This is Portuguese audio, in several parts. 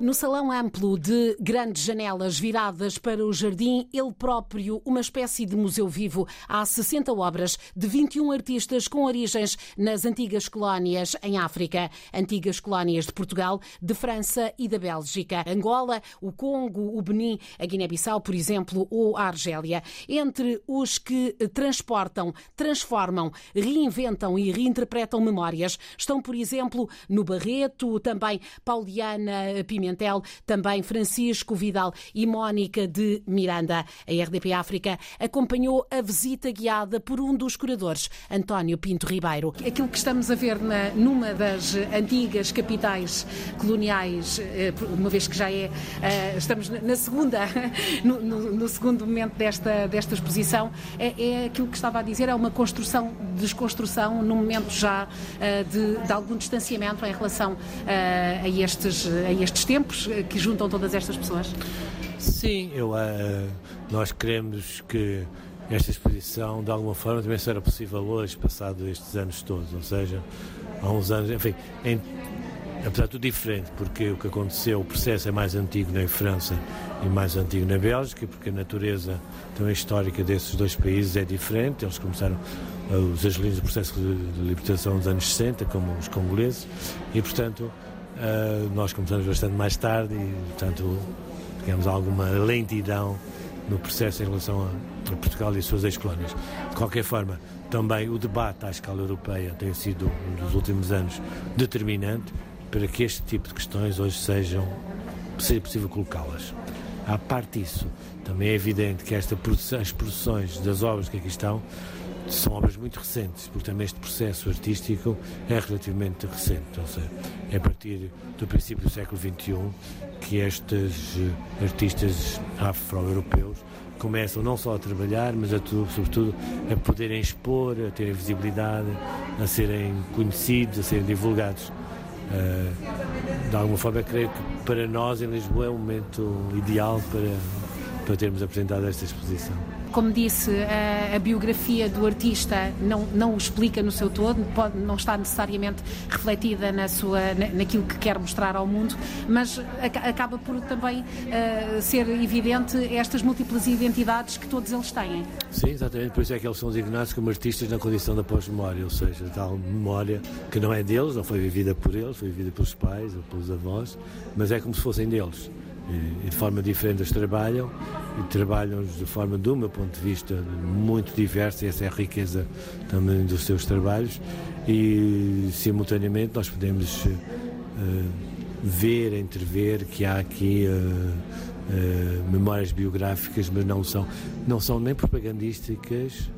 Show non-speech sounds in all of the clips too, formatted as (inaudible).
No salão amplo de grandes janelas viradas para o jardim, ele próprio, uma espécie de museu vivo. Há 60 obras de 21 artistas com origens nas antigas colónias em África, antigas colónias de Portugal, de França e da Bélgica, Angola, o Congo, o Benin, a Guiné-Bissau, por exemplo, ou a Argélia. Entre os que transportam, transformam, reinventam e reinterpretam memórias estão, por exemplo, no Barreto, também Pauliana Pimenta Pimentel, também Francisco Vidal e Mónica de Miranda. A RDP África acompanhou a visita guiada por um dos curadores, António Pinto Ribeiro. Aquilo que estamos a ver na, numa das antigas capitais coloniais, eh, uma vez que já é, eh, estamos na segunda, (laughs) no, no, no segundo momento desta, desta exposição, é, é, aquilo que estava a dizer, é uma construção, desconstrução, num momento já eh, de, de algum distanciamento em relação a estes, a estes tempos tempos que juntam todas estas pessoas? Sim, eu, uh, nós queremos que esta exposição, de alguma forma, também seja possível hoje, passado estes anos todos. Ou seja, há uns anos, enfim, em, apesar de tudo diferente, porque o que aconteceu, o processo é mais antigo na França e mais antigo na Bélgica, porque a natureza também histórica desses dois países é diferente. Eles começaram uh, os angelinos do processo de libertação dos anos 60, como os congoleses, e portanto Uh, nós começamos bastante mais tarde e, portanto, tivemos alguma lentidão no processo em relação a, a Portugal e as suas ex-colónias. De qualquer forma, também o debate à escala europeia tem sido, nos últimos anos, determinante para que este tipo de questões hoje sejam seja possível colocá-las. À parte disso, também é evidente que esta as produções das obras que aqui estão são obras muito recentes, porque também este processo artístico é relativamente recente, ou seja, é a partir do princípio do século XXI que estes eh, artistas afro-europeus começam não só a trabalhar, mas a sobretudo a poderem expor, a terem visibilidade, a serem conhecidos, a serem divulgados. Eh, de alguma forma, creio que para nós em Lisboa é o momento ideal para, para termos apresentado esta exposição. Como disse, a, a, biografia do artista não, não o explica no seu todo, pode, não está necessariamente refletida na sua, na, naquilo que quer mostrar ao mundo, mas acaba por também uh, ser evidente estas múltiplas identidades que todos eles têm. Sim, exatamente, por isso é que eles são designados como artistas na condição da pós-memória, ou seja, tal memória que não é deles, não foi vivida por eles, foi vivida pelos pais ou pelos avós, mas é como se fossem deles e de forma diferente eles trabalham e trabalham de forma, do meu ponto de vista, muito diversa, e essa é a riqueza também dos seus trabalhos. E simultaneamente nós podemos uh, ver, entrever que há aqui uh, memórias biográficas, mas não são, não são nem propagandísticas,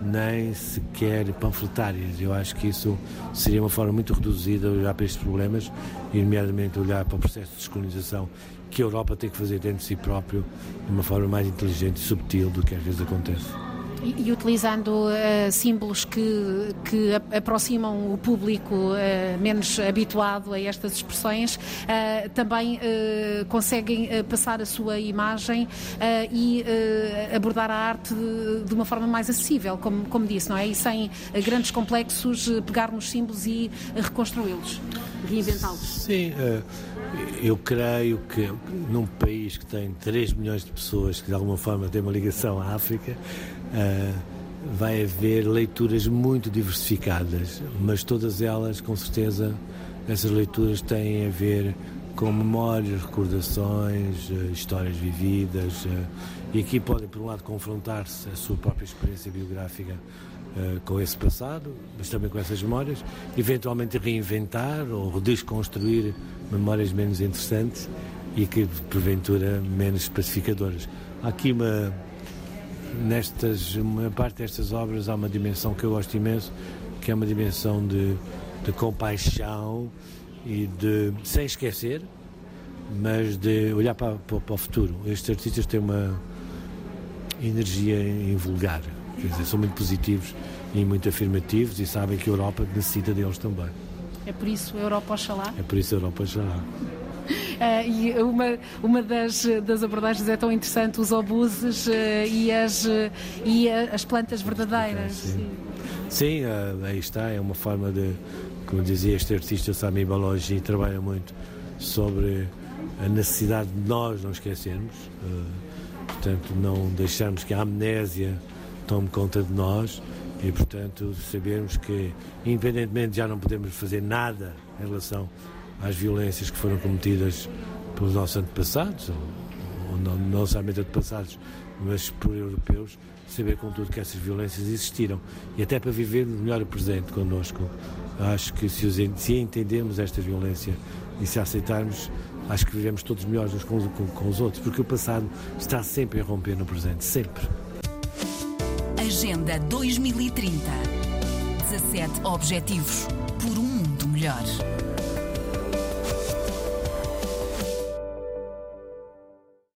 nem sequer panfletárias. Eu acho que isso seria uma forma muito reduzida de olhar para estes problemas, e nomeadamente olhar para o processo de descolonização que a Europa tem que fazer dentro de si próprio de uma forma mais inteligente e subtil do que às vezes acontece. E, e utilizando uh, símbolos que, que aproximam o público uh, menos habituado a estas expressões, uh, também conseguem passar a sua imagem e abordar a arte de, de, uma forma mais acessível, como, como disse, não é? E sem grandes complexos, pegar nos símbolos e reconstruí-los, reinventá-los. Sim. Eu creio que num país que tem 3 milhões de pessoas que de alguma forma têm uma ligação à África, uh, vai haver leituras muito diversificadas, mas todas elas, com certeza, essas leituras têm a ver com memórias, recordações, uh, histórias vividas, uh, e aqui podem, por um lado, confrontar-se a sua própria experiência biográfica com esse passado, mas também com essas memórias, eventualmente reinventar ou desconstruir memórias menos interessantes e que, porventura, menos pacificadoras. Há aqui uma nestas, uma parte destas obras há uma dimensão que eu gosto imenso, que é uma dimensão de, de compaixão e de, sem esquecer, mas de olhar para, para, para o futuro. Estes artistas têm uma energia invulgar, quer dizer, são muito positivos e muito afirmativos e sabem que a Europa necessita deles também. É por isso Europa Oxalá? É por isso Europa Oxalá. Uh, (laughs) e uma, uma das, das abordagens é tão interessante, os obuses uh, e, as, uh, e as plantas verdadeiras. Sim, Sim aí está, é uma forma de, como dizia este artista Sami Balogi, trabalha muito sobre a necessidade de nós não esquecermos, portanto, não deixarmos que a amnésia tome conta de nós e, portanto, sabermos que, independentemente, já não podemos fazer nada em relação às violências que foram cometidas pelos nossos antepassados, ou, ou não, não somente antepassados, mas por europeus, saber contudo que essas violências existiram e até para vivermos melhor o presente connosco. Acho que se, se entendemos esta violência e se aceitarmos, acho que vivemos todos melhores uns com, com, com os outros, porque o passado está sempre a romper no presente, sempre. Agenda 2030. 17 Objetivos por um mundo melhor.